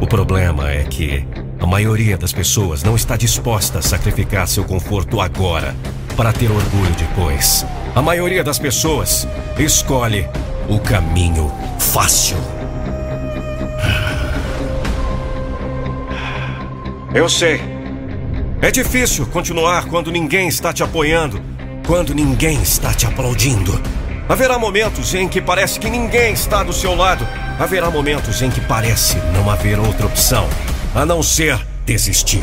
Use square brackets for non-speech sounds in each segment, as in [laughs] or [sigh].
O problema é que a maioria das pessoas não está disposta a sacrificar seu conforto agora para ter orgulho depois. A maioria das pessoas escolhe o caminho fácil. Eu sei. É difícil continuar quando ninguém está te apoiando, quando ninguém está te aplaudindo. Haverá momentos em que parece que ninguém está do seu lado. Haverá momentos em que parece não haver outra opção a não ser desistir.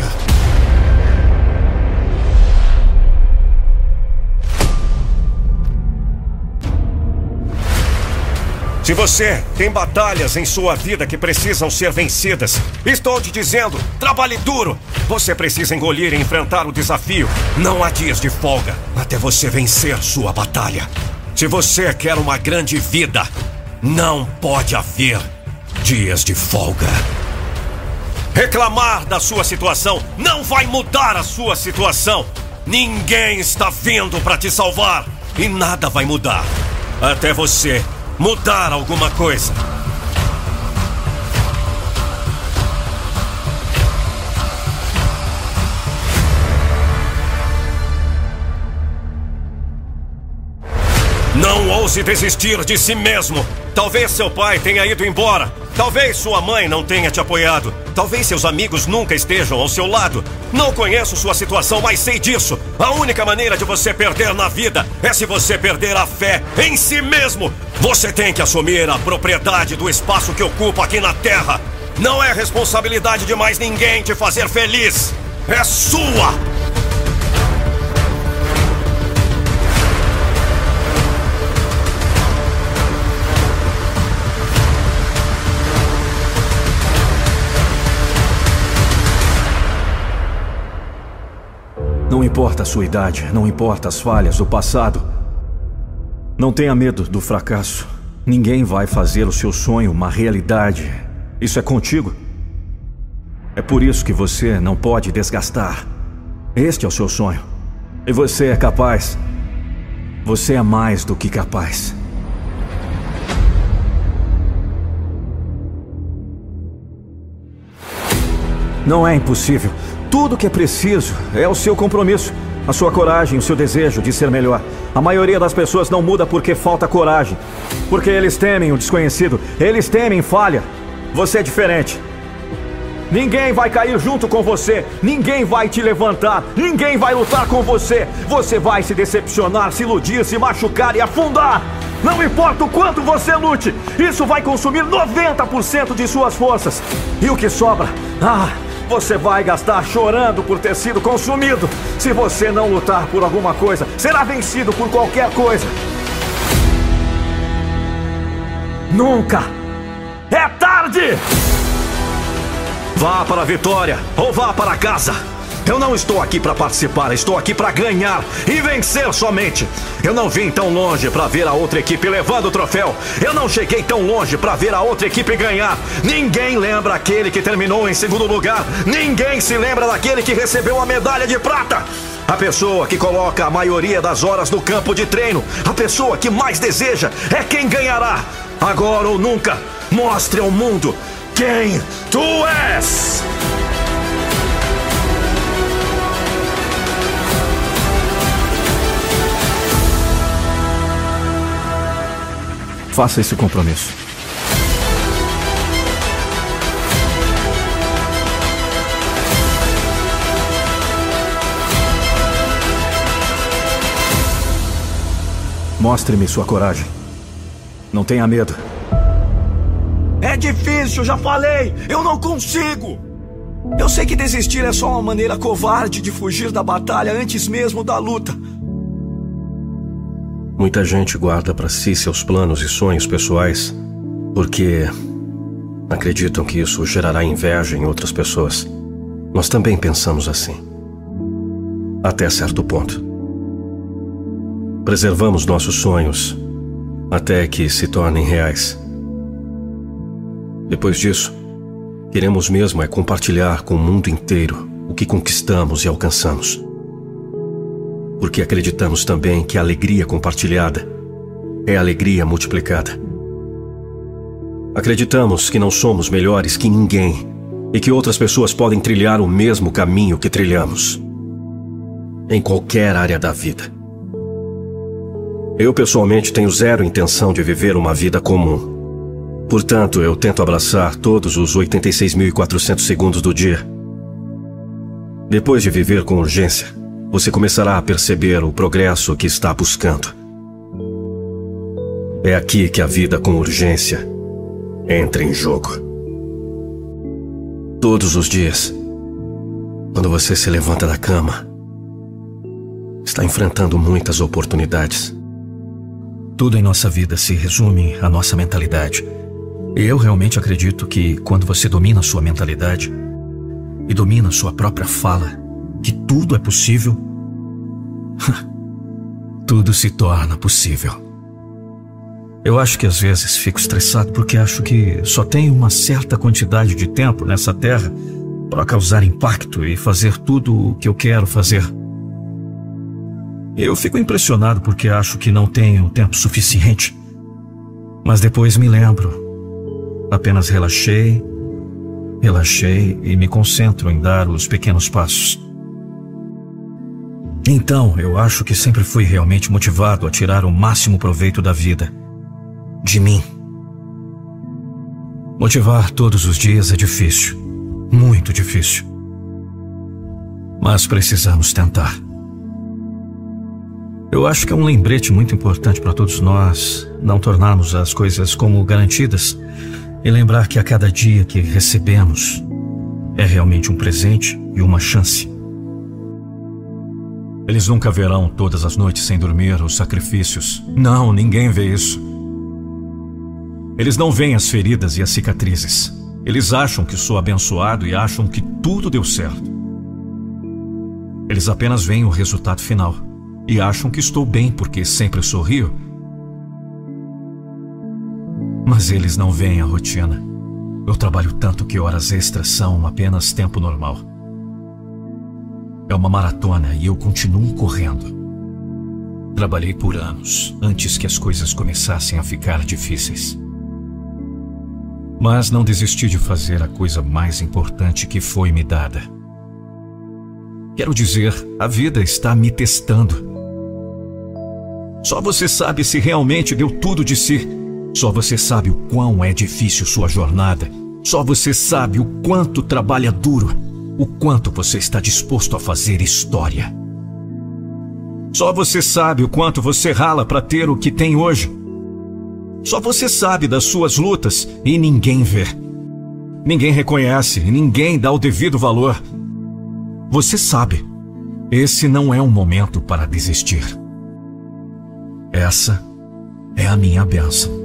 Se você tem batalhas em sua vida que precisam ser vencidas, estou te dizendo, trabalhe duro. Você precisa engolir e enfrentar o desafio. Não há dias de folga até você vencer sua batalha. Se você quer uma grande vida, não pode haver dias de folga. Reclamar da sua situação não vai mudar a sua situação. Ninguém está vindo para te salvar e nada vai mudar até você mudar alguma coisa. Ouse desistir de si mesmo. Talvez seu pai tenha ido embora. Talvez sua mãe não tenha te apoiado. Talvez seus amigos nunca estejam ao seu lado. Não conheço sua situação, mas sei disso. A única maneira de você perder na vida é se você perder a fé em si mesmo. Você tem que assumir a propriedade do espaço que ocupa aqui na Terra. Não é responsabilidade de mais ninguém te fazer feliz. É sua! Não importa a sua idade, não importa as falhas, o passado. Não tenha medo do fracasso. Ninguém vai fazer o seu sonho uma realidade. Isso é contigo. É por isso que você não pode desgastar. Este é o seu sonho. E você é capaz. Você é mais do que capaz. Não é impossível. Tudo que é preciso é o seu compromisso, a sua coragem, o seu desejo de ser melhor. A maioria das pessoas não muda porque falta coragem, porque eles temem o desconhecido, eles temem falha. Você é diferente. Ninguém vai cair junto com você, ninguém vai te levantar, ninguém vai lutar com você. Você vai se decepcionar, se iludir, se machucar e afundar. Não importa o quanto você lute, isso vai consumir 90% de suas forças. E o que sobra? Ah, você vai gastar chorando por ter sido consumido. Se você não lutar por alguma coisa, será vencido por qualquer coisa. Nunca é tarde! Vá para a vitória ou vá para casa. Eu não estou aqui para participar, estou aqui para ganhar e vencer somente. Eu não vim tão longe para ver a outra equipe levando o troféu. Eu não cheguei tão longe para ver a outra equipe ganhar. Ninguém lembra aquele que terminou em segundo lugar. Ninguém se lembra daquele que recebeu a medalha de prata. A pessoa que coloca a maioria das horas no campo de treino, a pessoa que mais deseja, é quem ganhará. Agora ou nunca, mostre ao mundo quem tu és. Faça esse compromisso. Mostre-me sua coragem. Não tenha medo. É difícil, já falei! Eu não consigo! Eu sei que desistir é só uma maneira covarde de fugir da batalha antes mesmo da luta. Muita gente guarda para si seus planos e sonhos pessoais porque acreditam que isso gerará inveja em outras pessoas. Nós também pensamos assim. Até certo ponto. Preservamos nossos sonhos até que se tornem reais. Depois disso, queremos mesmo é compartilhar com o mundo inteiro o que conquistamos e alcançamos. Porque acreditamos também que a alegria compartilhada é alegria multiplicada. Acreditamos que não somos melhores que ninguém e que outras pessoas podem trilhar o mesmo caminho que trilhamos. Em qualquer área da vida. Eu pessoalmente tenho zero intenção de viver uma vida comum. Portanto, eu tento abraçar todos os 86.400 segundos do dia. Depois de viver com urgência, você começará a perceber o progresso que está buscando. É aqui que a vida com urgência entra em jogo. Todos os dias, quando você se levanta da cama, está enfrentando muitas oportunidades. Tudo em nossa vida se resume à nossa mentalidade. E eu realmente acredito que quando você domina sua mentalidade e domina sua própria fala, que tudo é possível, [laughs] tudo se torna possível. Eu acho que às vezes fico estressado porque acho que só tenho uma certa quantidade de tempo nessa terra para causar impacto e fazer tudo o que eu quero fazer. Eu fico impressionado porque acho que não tenho tempo suficiente. Mas depois me lembro. Apenas relaxei, relaxei e me concentro em dar os pequenos passos. Então, eu acho que sempre fui realmente motivado a tirar o máximo proveito da vida. De mim. Motivar todos os dias é difícil. Muito difícil. Mas precisamos tentar. Eu acho que é um lembrete muito importante para todos nós não tornarmos as coisas como garantidas e lembrar que a cada dia que recebemos é realmente um presente e uma chance. Eles nunca verão todas as noites sem dormir os sacrifícios. Não, ninguém vê isso. Eles não veem as feridas e as cicatrizes. Eles acham que sou abençoado e acham que tudo deu certo. Eles apenas veem o resultado final e acham que estou bem porque sempre sorrio. Mas eles não veem a rotina. Eu trabalho tanto que horas extras são apenas tempo normal. É uma maratona e eu continuo correndo. Trabalhei por anos antes que as coisas começassem a ficar difíceis. Mas não desisti de fazer a coisa mais importante que foi me dada. Quero dizer, a vida está me testando. Só você sabe se realmente deu tudo de si. Só você sabe o quão é difícil sua jornada. Só você sabe o quanto trabalha duro. O quanto você está disposto a fazer história. Só você sabe o quanto você rala para ter o que tem hoje. Só você sabe das suas lutas e ninguém vê. Ninguém reconhece, ninguém dá o devido valor. Você sabe, esse não é um momento para desistir. Essa é a minha bênção.